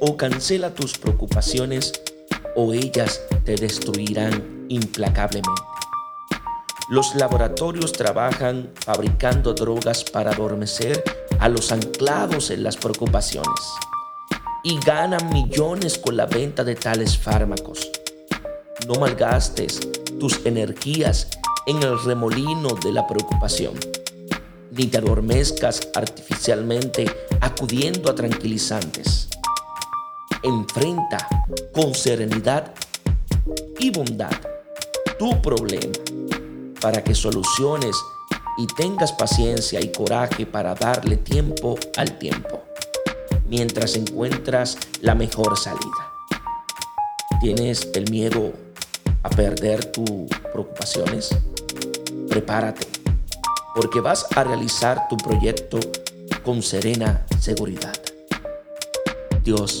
O cancela tus preocupaciones o ellas te destruirán implacablemente. Los laboratorios trabajan fabricando drogas para adormecer a los anclados en las preocupaciones y ganan millones con la venta de tales fármacos. No malgastes tus energías en el remolino de la preocupación, ni te adormezcas artificialmente acudiendo a tranquilizantes. Enfrenta con serenidad y bondad tu problema para que soluciones y tengas paciencia y coraje para darle tiempo al tiempo, mientras encuentras la mejor salida. ¿Tienes el miedo a perder tus preocupaciones? Prepárate, porque vas a realizar tu proyecto con serena seguridad. Dios